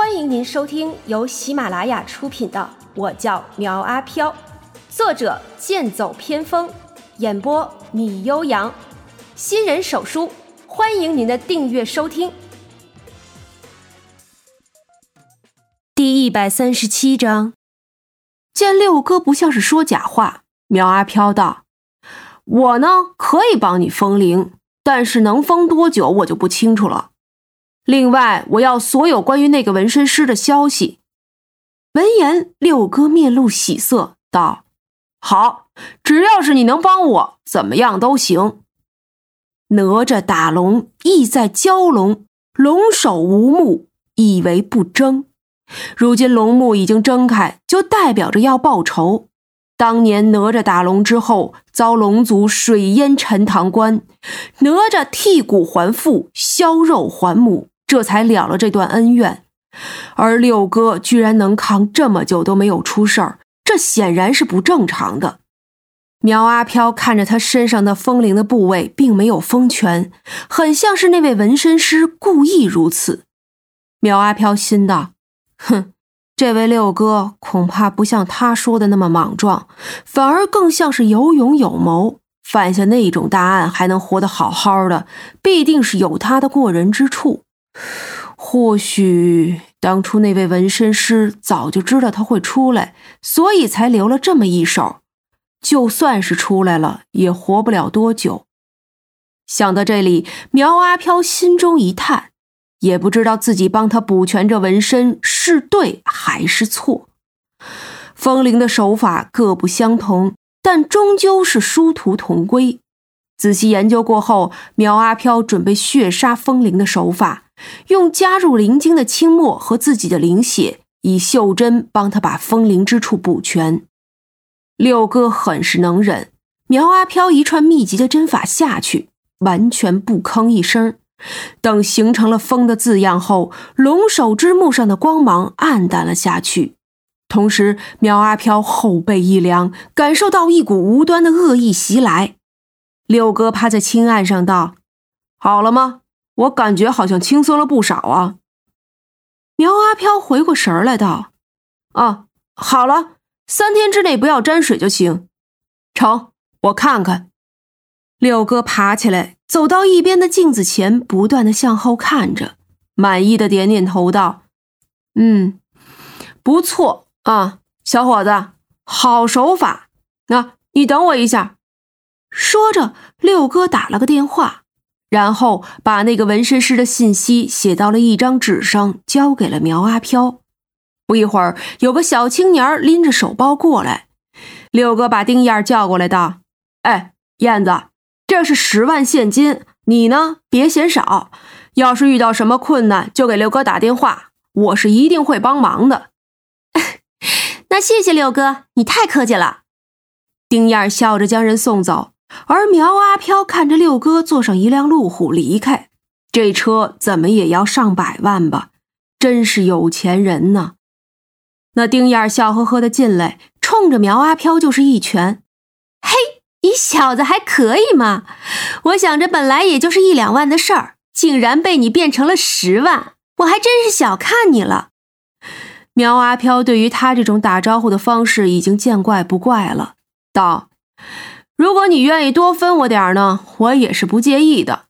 欢迎您收听由喜马拉雅出品的《我叫苗阿飘》，作者剑走偏锋，演播米悠扬，新人手书，欢迎您的订阅收听。第一百三十七章，见六哥不像是说假话，苗阿飘道：“我呢可以帮你封灵，但是能封多久我就不清楚了。”另外，我要所有关于那个纹身师的消息。闻言，六哥面露喜色，道：“好，只要是你能帮我，怎么样都行。”哪吒打龙，意在蛟龙，龙首无目，意为不争。如今龙目已经睁开，就代表着要报仇。当年哪吒打龙之后，遭龙族水淹陈塘关，哪吒剔骨还父，削肉还母。这才了了这段恩怨，而六哥居然能扛这么久都没有出事儿，这显然是不正常的。苗阿飘看着他身上的风铃的部位，并没有封全，很像是那位纹身师故意如此。苗阿飘心道：“哼，这位六哥恐怕不像他说的那么莽撞，反而更像是有勇有谋。犯下那种大案还能活得好好的，必定是有他的过人之处。”或许当初那位纹身师早就知道他会出来，所以才留了这么一手。就算是出来了，也活不了多久。想到这里，苗阿飘心中一叹，也不知道自己帮他补全这纹身是对还是错。风铃的手法各不相同，但终究是殊途同归。仔细研究过后，苗阿飘准备血杀风铃的手法。用加入灵晶的清末和自己的灵血，以袖珍帮他把风灵之处补全。六哥很是能忍，苗阿飘一串密集的针法下去，完全不吭一声。等形成了风的字样后，龙首之目上的光芒暗淡了下去。同时，苗阿飘后背一凉，感受到一股无端的恶意袭来。六哥趴在青案上道：“好了吗？”我感觉好像轻松了不少啊！苗阿飘回过神来道：“啊，好了，三天之内不要沾水就行。”成，我看看。六哥爬起来，走到一边的镜子前，不断的向后看着，满意的点点头道：“嗯，不错啊，小伙子，好手法。那你等我一下。”说着，六哥打了个电话。然后把那个纹身师的信息写到了一张纸上，交给了苗阿飘。不一会儿，有个小青年拎着手包过来。六哥把丁燕叫过来，道：“哎，燕子，这是十万现金，你呢别嫌少。要是遇到什么困难，就给六哥打电话，我是一定会帮忙的。”那谢谢六哥，你太客气了。丁燕笑着将人送走。而苗阿飘看着六哥坐上一辆路虎离开，这车怎么也要上百万吧？真是有钱人呢。那丁燕笑呵呵的进来，冲着苗阿飘就是一拳。嘿，你小子还可以嘛！我想着本来也就是一两万的事儿，竟然被你变成了十万，我还真是小看你了。苗阿飘对于他这种打招呼的方式已经见怪不怪了，道。如果你愿意多分我点呢，我也是不介意的。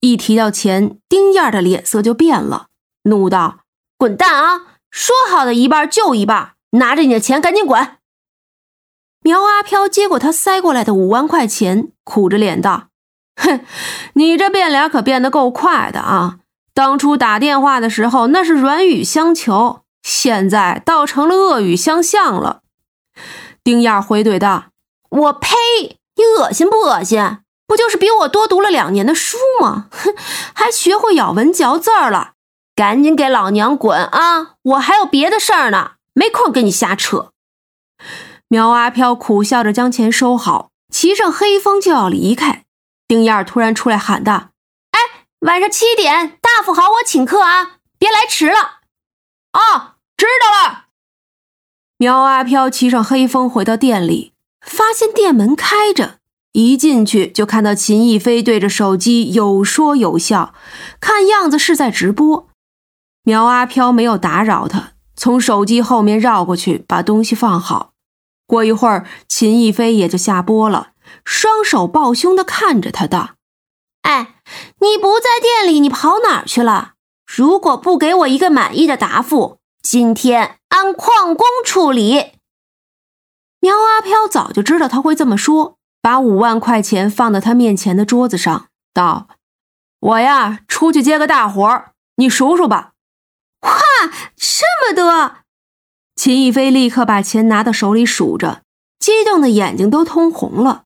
一提到钱，丁燕的脸色就变了，怒道：“滚蛋啊！说好的一半就一半，拿着你的钱赶紧滚！”苗阿飘接过他塞过来的五万块钱，苦着脸道：“哼，你这变脸可变得够快的啊！当初打电话的时候那是软语相求，现在倒成了恶语相向了。”丁燕回怼道。我呸！你恶心不恶心？不就是比我多读了两年的书吗？哼，还学会咬文嚼字了？赶紧给老娘滚啊！我还有别的事儿呢，没空跟你瞎扯。苗阿飘苦笑着将钱收好，骑上黑风就要离开。丁燕突然出来喊道：“哎，晚上七点，大富豪我请客啊，别来迟了。”啊，知道了。苗阿飘骑上黑风回到店里。发现店门开着，一进去就看到秦逸飞对着手机有说有笑，看样子是在直播。苗阿飘没有打扰他，从手机后面绕过去，把东西放好。过一会儿，秦逸飞也就下播了，双手抱胸的看着他道：“哎，你不在店里，你跑哪儿去了？如果不给我一个满意的答复，今天按旷工处理。”苗阿飘早就知道他会这么说，把五万块钱放到他面前的桌子上，道：“我呀，出去接个大活你数数吧。”哇，这么多！秦逸飞立刻把钱拿到手里数着，激动的眼睛都通红了。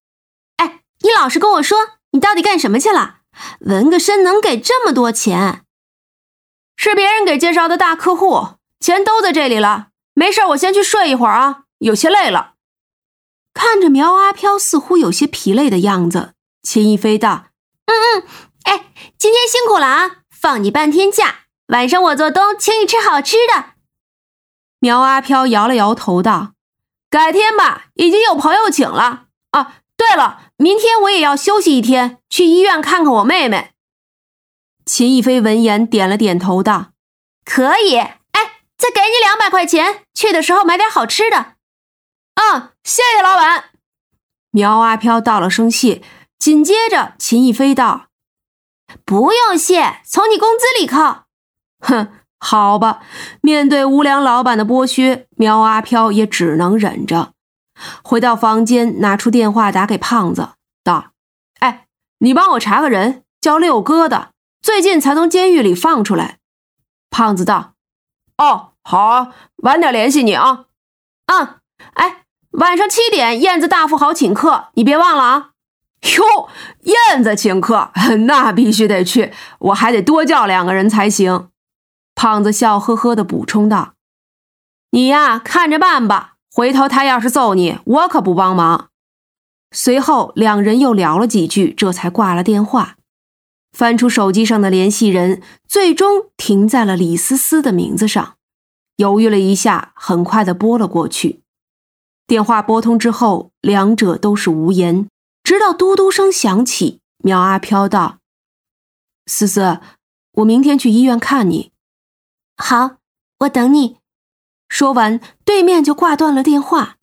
哎，你老实跟我说，你到底干什么去了？纹个身能给这么多钱？是别人给介绍的大客户，钱都在这里了。没事，我先去睡一会儿啊，有些累了。看着苗阿飘似乎有些疲累的样子，秦逸飞道：“嗯嗯，哎，今天辛苦了啊，放你半天假。”晚上我做东，请你吃好吃的。苗阿飘摇了摇头道：“改天吧，已经有朋友请了。啊，对了，明天我也要休息一天，去医院看看我妹妹。”秦逸飞闻言点了点头道：“可以。哎，再给你两百块钱，去的时候买点好吃的。”嗯，谢谢老板。苗阿飘道了声谢，紧接着秦逸飞道：“不用谢，从你工资里扣。”哼，好吧。面对无良老板的剥削，苗阿飘也只能忍着。回到房间，拿出电话打给胖子，道：“哎，你帮我查个人，叫六哥的，最近才从监狱里放出来。”胖子道：“哦，好，晚点联系你啊。”“嗯，哎，晚上七点，燕子大富豪请客，你别忘了啊。”“哟，燕子请客，那必须得去，我还得多叫两个人才行。”胖子笑呵呵的补充道：“你呀，看着办吧。回头他要是揍你，我可不帮忙。”随后两人又聊了几句，这才挂了电话。翻出手机上的联系人，最终停在了李思思的名字上。犹豫了一下，很快的拨了过去。电话拨通之后，两者都是无言，直到嘟嘟声响起，苗阿飘道：“思思，我明天去医院看你。”好，我等你。说完，对面就挂断了电话。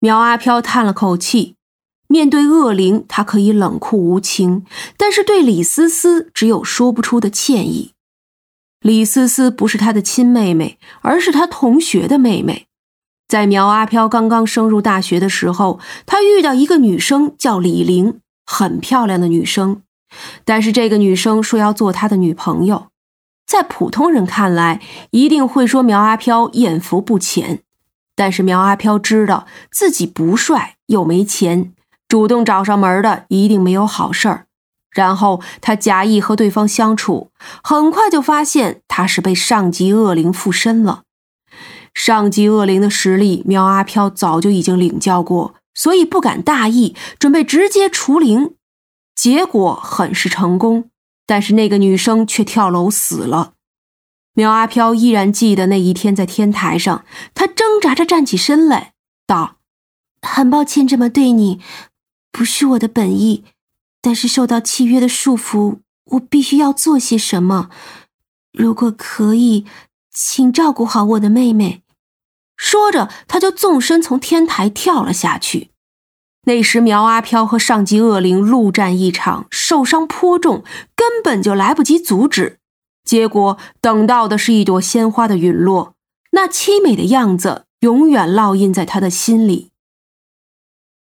苗阿飘叹了口气，面对恶灵，他可以冷酷无情，但是对李思思只有说不出的歉意。李思思不是他的亲妹妹，而是他同学的妹妹。在苗阿飘刚刚升入大学的时候，他遇到一个女生叫李玲，很漂亮的女生，但是这个女生说要做他的女朋友。在普通人看来，一定会说苗阿飘艳福不浅。但是苗阿飘知道自己不帅又没钱，主动找上门的一定没有好事儿。然后他假意和对方相处，很快就发现他是被上级恶灵附身了。上级恶灵的实力，苗阿飘早就已经领教过，所以不敢大意，准备直接除灵。结果很是成功。但是那个女生却跳楼死了。苗阿飘依然记得那一天在天台上，他挣扎着站起身来，道：“很抱歉这么对你，不是我的本意，但是受到契约的束缚，我必须要做些什么。如果可以，请照顾好我的妹妹。”说着，他就纵身从天台跳了下去。那时，苗阿飘和上级恶灵陆战一场，受伤颇重，根本就来不及阻止。结果等到的是一朵鲜花的陨落，那凄美的样子永远烙印在他的心里。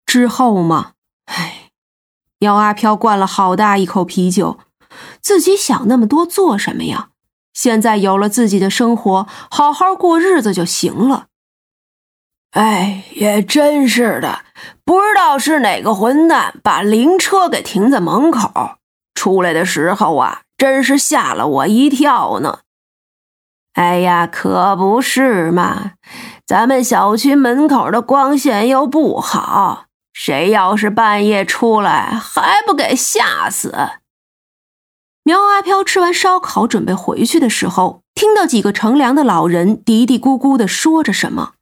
之后嘛，唉，苗阿飘灌了好大一口啤酒，自己想那么多做什么呀？现在有了自己的生活，好好过日子就行了。哎，也真是的，不知道是哪个混蛋把灵车给停在门口，出来的时候啊，真是吓了我一跳呢。哎呀，可不是嘛，咱们小区门口的光线又不好，谁要是半夜出来，还不给吓死？苗阿飘吃完烧烤准备回去的时候，听到几个乘凉的老人嘀嘀咕咕的说着什么。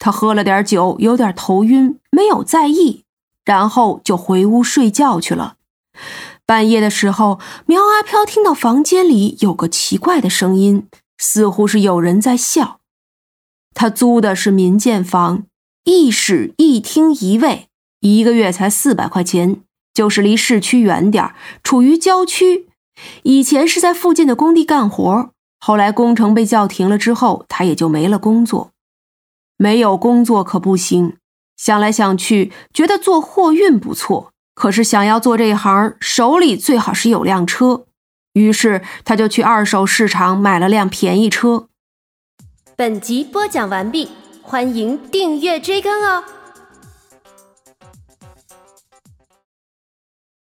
他喝了点酒，有点头晕，没有在意，然后就回屋睡觉去了。半夜的时候，苗阿飘听到房间里有个奇怪的声音，似乎是有人在笑。他租的是民建房，一室一厅一卫，一个月才四百块钱，就是离市区远点处于郊区。以前是在附近的工地干活，后来工程被叫停了之后，他也就没了工作。没有工作可不行，想来想去，觉得做货运不错。可是想要做这一行，手里最好是有辆车。于是他就去二手市场买了辆便宜车。本集播讲完毕，欢迎订阅追更哦。